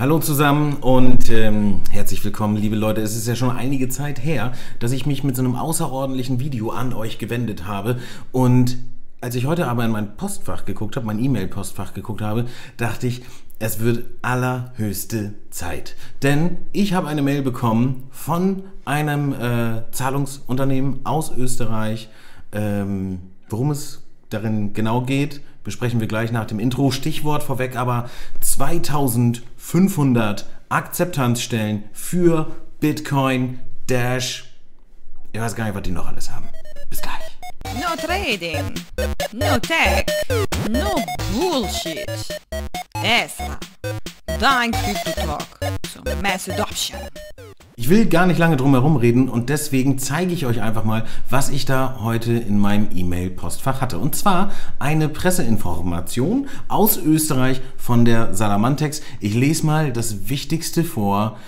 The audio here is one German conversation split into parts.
Hallo zusammen und ähm, herzlich willkommen, liebe Leute. Es ist ja schon einige Zeit her, dass ich mich mit so einem außerordentlichen Video an euch gewendet habe. Und als ich heute aber in mein Postfach geguckt habe, mein E-Mail-Postfach geguckt habe, dachte ich, es wird allerhöchste Zeit. Denn ich habe eine Mail bekommen von einem äh, Zahlungsunternehmen aus Österreich. Ähm, worum es darin genau geht, besprechen wir gleich nach dem Intro. Stichwort vorweg aber 2500 Akzeptanzstellen für Bitcoin, Dash. Ich weiß gar nicht, was die noch alles haben. Bis gleich. No trading, no tech, no bullshit. Esra, dein Crypto-Talk zum Mass Adoption. Ich will gar nicht lange drum herum reden und deswegen zeige ich euch einfach mal, was ich da heute in meinem E-Mail-Postfach hatte. Und zwar eine Presseinformation aus Österreich von der Salamantex. Ich lese mal das Wichtigste vor.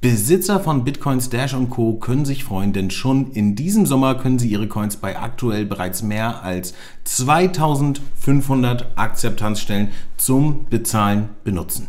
Besitzer von Bitcoins Dash und Co. können sich freuen, denn schon in diesem Sommer können sie ihre Coins bei aktuell bereits mehr als 2500 Akzeptanzstellen zum Bezahlen benutzen.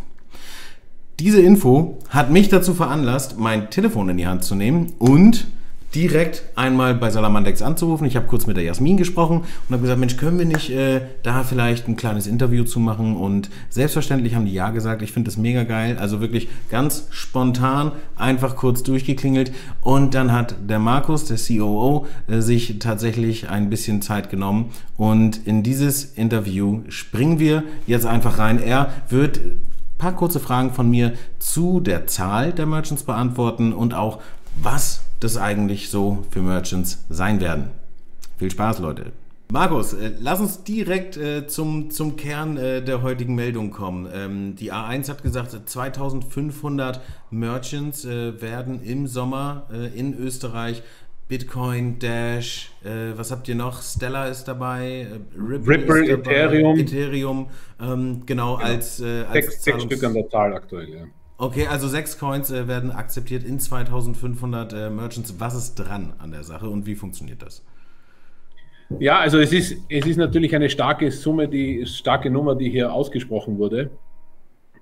Diese Info hat mich dazu veranlasst, mein Telefon in die Hand zu nehmen und direkt einmal bei Salamandex anzurufen. Ich habe kurz mit der Jasmin gesprochen und habe gesagt, Mensch, können wir nicht äh, da vielleicht ein kleines Interview zu machen? Und selbstverständlich haben die ja gesagt. Ich finde das mega geil. Also wirklich ganz spontan, einfach kurz durchgeklingelt. Und dann hat der Markus, der COO, äh, sich tatsächlich ein bisschen Zeit genommen. Und in dieses Interview springen wir jetzt einfach rein. Er wird paar kurze Fragen von mir zu der Zahl der Merchants beantworten und auch, was das eigentlich so für Merchants sein werden. Viel Spaß, Leute. Markus, äh, lass uns direkt äh, zum, zum Kern äh, der heutigen Meldung kommen. Ähm, die A1 hat gesagt, 2500 Merchants äh, werden im Sommer äh, in Österreich Bitcoin, Dash, äh, was habt ihr noch? Stellar ist dabei, äh, Ripple, Ripple ist dabei, Ethereum. Ethereum, ähm, genau, ja. als, äh, als sechs, sechs Stück an der Zahl aktuell, ja. Okay, also sechs Coins äh, werden akzeptiert in 2500 äh, Merchants. Was ist dran an der Sache und wie funktioniert das? Ja, also es ist, es ist natürlich eine starke Summe, die starke Nummer, die hier ausgesprochen wurde.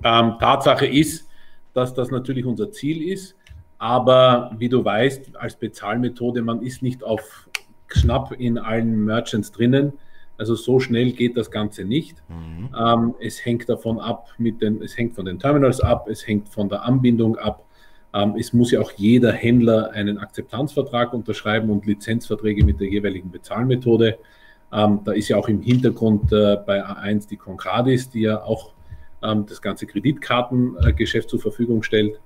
Ähm, Tatsache ist, dass das natürlich unser Ziel ist. Aber wie du weißt, als Bezahlmethode, man ist nicht auf Schnapp in allen Merchants drinnen. Also so schnell geht das Ganze nicht. Mhm. Ähm, es hängt davon ab, mit den, es hängt von den Terminals ab, es hängt von der Anbindung ab. Ähm, es muss ja auch jeder Händler einen Akzeptanzvertrag unterschreiben und Lizenzverträge mit der jeweiligen Bezahlmethode. Ähm, da ist ja auch im Hintergrund äh, bei A1 die Concradis, die ja auch ähm, das ganze Kreditkartengeschäft zur Verfügung stellt.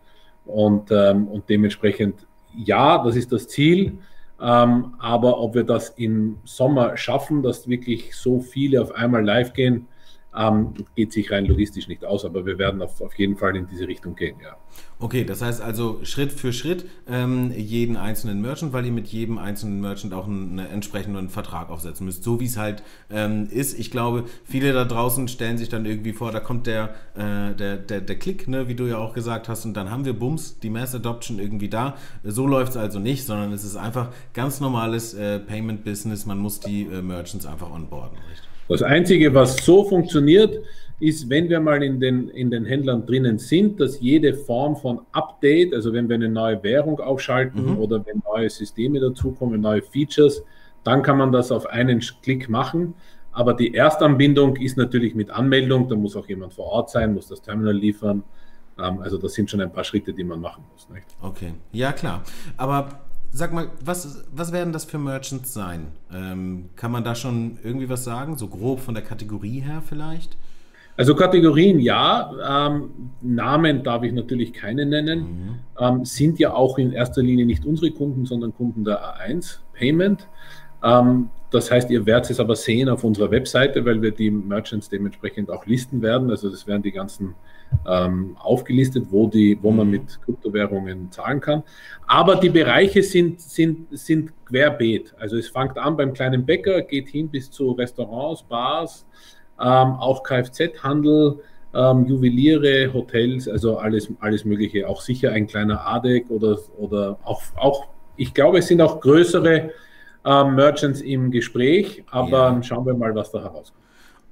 Und, ähm, und dementsprechend, ja, das ist das Ziel. Ähm, aber ob wir das im Sommer schaffen, dass wirklich so viele auf einmal live gehen, ähm, geht sich rein logistisch nicht aus, aber wir werden auf, auf jeden Fall in diese Richtung gehen, ja. Okay, das heißt also Schritt für Schritt ähm, jeden einzelnen Merchant, weil ihr mit jedem einzelnen Merchant auch einen, einen entsprechenden Vertrag aufsetzen müsst, so wie es halt ähm, ist. Ich glaube, viele da draußen stellen sich dann irgendwie vor, da kommt der, äh, der, der, der Klick, ne, wie du ja auch gesagt hast, und dann haben wir Bums, die Mass Adoption irgendwie da. So läuft es also nicht, sondern es ist einfach ganz normales äh, Payment-Business. Man muss die äh, Merchants einfach onboarden. Richtig? Das Einzige, was so funktioniert, ist, wenn wir mal in den, in den Händlern drinnen sind, dass jede Form von Update, also wenn wir eine neue Währung aufschalten mhm. oder wenn neue Systeme dazukommen, neue Features, dann kann man das auf einen Klick machen. Aber die Erstanbindung ist natürlich mit Anmeldung, da muss auch jemand vor Ort sein, muss das Terminal liefern. Ähm, also das sind schon ein paar Schritte, die man machen muss. Nicht? Okay, ja klar. Aber Sag mal, was, was werden das für Merchants sein? Ähm, kann man da schon irgendwie was sagen? So grob von der Kategorie her vielleicht? Also Kategorien ja, ähm, Namen darf ich natürlich keine nennen, mhm. ähm, sind ja auch in erster Linie nicht unsere Kunden, sondern Kunden der A1 Payment. Das heißt, ihr werdet es aber sehen auf unserer Webseite, weil wir die Merchants dementsprechend auch listen werden. Also das werden die ganzen ähm, aufgelistet, wo, die, wo man mhm. mit Kryptowährungen zahlen kann. Aber die Bereiche sind, sind, sind querbeet. Also es fängt an beim kleinen Bäcker, geht hin bis zu Restaurants, Bars, ähm, auch Kfz-Handel, ähm, Juweliere, Hotels, also alles, alles Mögliche. Auch sicher ein kleiner ADEC oder, oder auch, auch, ich glaube, es sind auch größere ähm, Merchants im Gespräch, aber ja. schauen wir mal, was da herauskommt.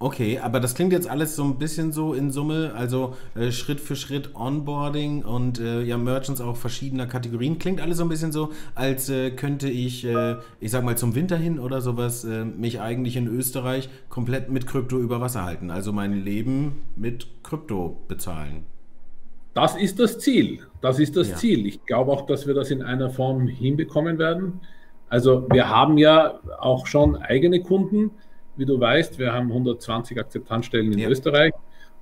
Okay, aber das klingt jetzt alles so ein bisschen so in Summe, also äh, Schritt für Schritt Onboarding und äh, ja, Merchants auch verschiedener Kategorien. Klingt alles so ein bisschen so, als äh, könnte ich, äh, ich sag mal zum Winter hin oder sowas, äh, mich eigentlich in Österreich komplett mit Krypto über Wasser halten. Also mein Leben mit Krypto bezahlen. Das ist das Ziel. Das ist das Ja. Ziel. Ich glaube auch, dass wir das in einer Form hinbekommen werden. Also wir haben ja auch schon eigene Kunden. Wie du weißt, wir haben 120 Akzeptanzstellen in Ja. Österreich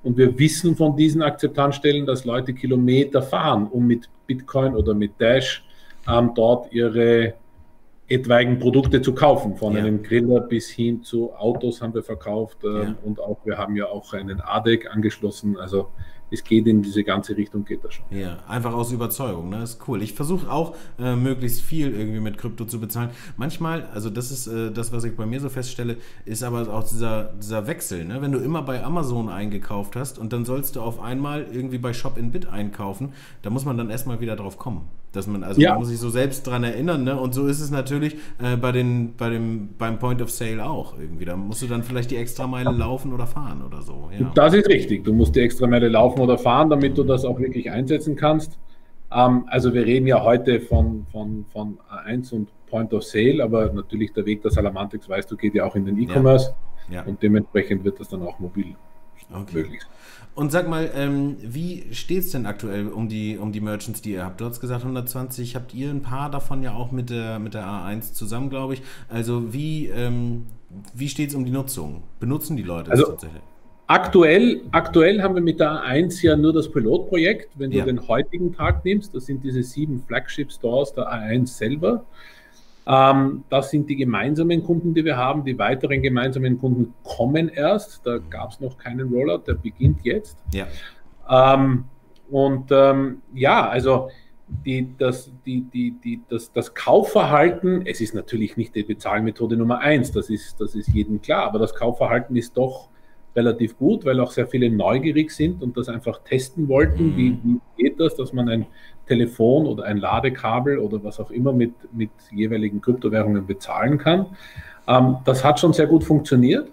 und wir wissen von diesen Akzeptanzstellen, dass Leute Kilometer fahren, um mit Bitcoin oder mit Dash ähm, dort ihre etwaigen Produkte zu kaufen. Von Ja. einem Griller bis hin zu Autos haben wir verkauft ähm, Ja. und auch wir haben ja auch einen ADEC angeschlossen. Also es geht in diese ganze Richtung, geht das schon. Ja, einfach aus Überzeugung, ne? Ist cool. Ich versuche auch äh, möglichst viel irgendwie mit Krypto zu bezahlen. Manchmal, also das ist äh, das, was ich bei mir so feststelle, ist aber auch dieser, dieser Wechsel, ne? Wenn du immer bei Amazon eingekauft hast und dann sollst du auf einmal irgendwie bei Shop in Bit einkaufen, da muss man dann erstmal wieder drauf kommen. Dass man, also Ja. man muss sich so selbst dran erinnern, ne? Und so ist es natürlich äh, bei den, bei dem, beim Point of Sale auch irgendwie. Da musst du dann vielleicht die Extrameile laufen oder fahren oder so. Ja. Das ist richtig. Du musst die extra Meile laufen oder fahren, damit du das auch wirklich einsetzen kannst. Ähm, also wir reden ja heute von, von, von A1 und Point of Sale, aber natürlich der Weg der Salamantex, weißt du, geht ja auch in den E-Commerce Ja. und dementsprechend wird das dann auch mobil Okay. möglich. Und sag mal, ähm, wie steht es denn aktuell um die, um die Merchants, die ihr habt? Du hast gesagt 120, habt ihr ein paar davon ja auch mit der, mit der A1 zusammen, glaube ich. Also wie, ähm, wie steht es um die Nutzung? Benutzen die Leute Also- das tatsächlich? Aktuell, aktuell haben wir mit der A1 ja nur das Pilotprojekt. Wenn du Ja. den heutigen Tag nimmst, das sind diese sieben Flagship-Stores der A1 selber. Ähm, das sind die gemeinsamen Kunden, die wir haben. Die weiteren gemeinsamen Kunden kommen erst. Da gab es noch keinen Rollout, der beginnt jetzt. Ja. Ähm, und ähm, ja, also die, das, die, die, die, das, das Kaufverhalten, es ist natürlich nicht die Bezahlmethode Nummer eins, das ist, das ist jedem klar, aber das Kaufverhalten ist doch relativ gut, weil auch sehr viele neugierig sind und das einfach testen wollten, Mhm. wie, wie geht das, dass man ein Telefon oder ein Ladekabel oder was auch immer mit, mit jeweiligen Kryptowährungen bezahlen kann. Ähm, das hat schon sehr gut funktioniert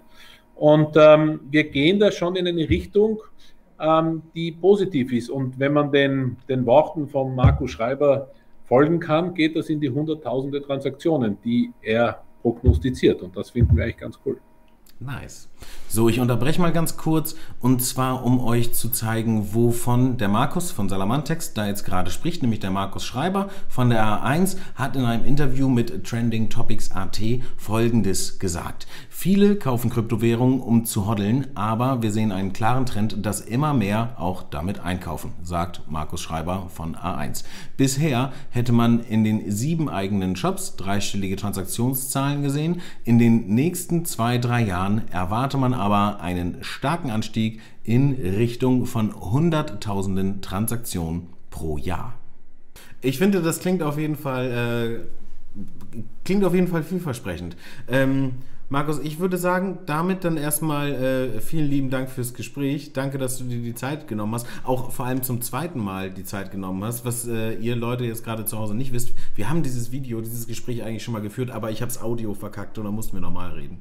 und ähm, wir gehen da schon in eine Richtung, ähm, die positiv ist. Und wenn man den, den Worten von Markus Schreiber folgen kann, geht das in die hunderttausende Transaktionen, die er prognostiziert. Und das finden wir eigentlich ganz cool. Nice. So, ich unterbreche mal ganz kurz und zwar, um euch zu zeigen, wovon der Markus von Salamantex da jetzt gerade spricht, nämlich der Markus Schreiber von der A1 hat in einem Interview mit Trending Topics AT folgendes gesagt. Viele kaufen Kryptowährungen, um zu hoddeln, aber wir sehen einen klaren Trend, dass immer mehr auch damit einkaufen, sagt Markus Schreiber von A1. Bisher hätte man in den sieben eigenen Shops dreistellige Transaktionszahlen gesehen. In den nächsten zwei, drei Jahren erwarte man aber einen starken Anstieg in Richtung von Hunderttausenden Transaktionen pro Jahr. Ich finde, das klingt auf jeden Fall, äh, klingt auf jeden Fall vielversprechend. Ähm, Markus, ich würde sagen, damit dann erstmal äh, vielen lieben Dank fürs Gespräch. Danke, dass du dir die Zeit genommen hast. Auch vor allem zum zweiten Mal die Zeit genommen hast. Was äh, ihr Leute jetzt gerade zu Hause nicht wisst, wir haben dieses Video, dieses Gespräch eigentlich schon mal geführt, aber ich habe das Audio verkackt und da mussten wir nochmal reden.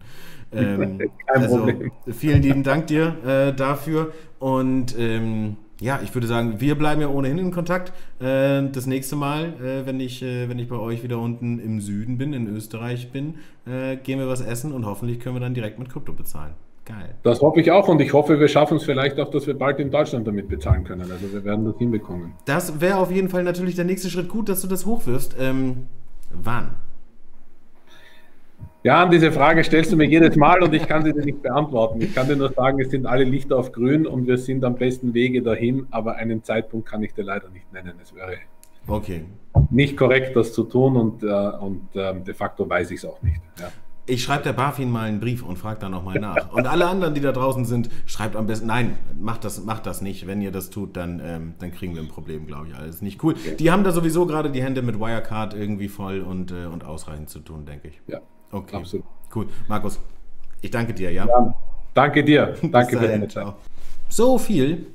Ähm, Kein also Problem. vielen lieben Dank dir äh, dafür. Und ähm, ja, ich würde sagen, wir bleiben ja ohnehin in Kontakt. Äh, das nächste Mal, äh, wenn, ich, äh, wenn ich bei euch wieder unten im Süden bin, in Österreich bin, gehen wir was essen und hoffentlich können wir dann direkt mit Krypto bezahlen. Geil. Das hoffe ich auch und ich hoffe, wir schaffen es vielleicht auch, dass wir bald in Deutschland damit bezahlen können. Also wir werden das hinbekommen. Das wäre auf jeden Fall natürlich der nächste Schritt. Gut, dass du das hochwirfst. Ähm, wann? Ja, an diese Frage stellst du mir jedes Mal und ich kann sie dir nicht beantworten. Ich kann dir nur sagen, es sind alle Lichter auf grün und wir sind am besten Wege dahin, aber einen Zeitpunkt kann ich dir leider nicht nennen. Es wäre Okay. nicht korrekt, das zu tun und, äh, und ähm, de facto weiß ich es auch nicht. Ja. Ich schreibe der BaFin mal einen Brief und frage da nochmal nach. Und alle anderen, die da draußen sind, schreibt am besten, nein, macht das, macht das nicht. Wenn ihr das tut, dann, ähm, dann kriegen wir ein Problem, glaube ich. Alles nicht cool. Die haben da sowieso gerade die Hände mit Wirecard irgendwie voll und, äh, und ausreichend zu tun, denke ich. ja, Okay. absolut. Cool. Markus, ich danke dir, ja? Ja, danke dir. Danke für deine Zeit. ciao. So viel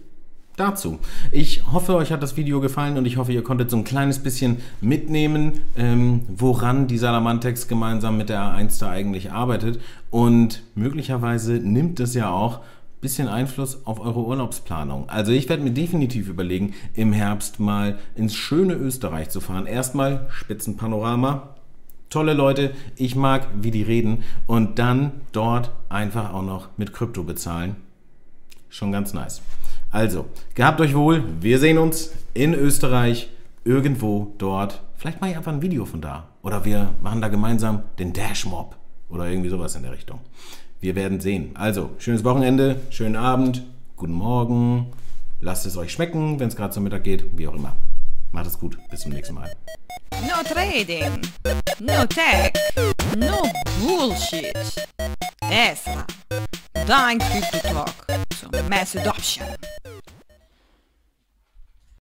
dazu. Ich hoffe, euch hat das Video gefallen und ich hoffe, ihr konntet so ein kleines bisschen mitnehmen, ähm, woran die Salamantex gemeinsam mit der A1 da eigentlich arbeitet. Und möglicherweise nimmt es ja auch ein bisschen Einfluss auf eure Urlaubsplanung. Also ich werde mir definitiv überlegen, im Herbst mal ins schöne Österreich zu fahren. Erstmal Spitzenpanorama, tolle Leute, ich mag, wie die reden und dann dort einfach auch noch mit Krypto bezahlen. Schon ganz nice. Also, gehabt euch wohl, wir sehen uns in Österreich, irgendwo dort. Vielleicht mache ich einfach ein Video von da. Oder wir machen da gemeinsam den Dash Mob oder irgendwie sowas in der Richtung. Wir werden sehen. Also, schönes Wochenende, schönen Abend, guten Morgen. Lasst es euch schmecken, wenn es gerade zum Mittag geht, wie auch immer. Macht es gut, bis zum nächsten Mal. No trading, no tech, no bullshit. Ezra, dein Crypto Talk So mass Adoption.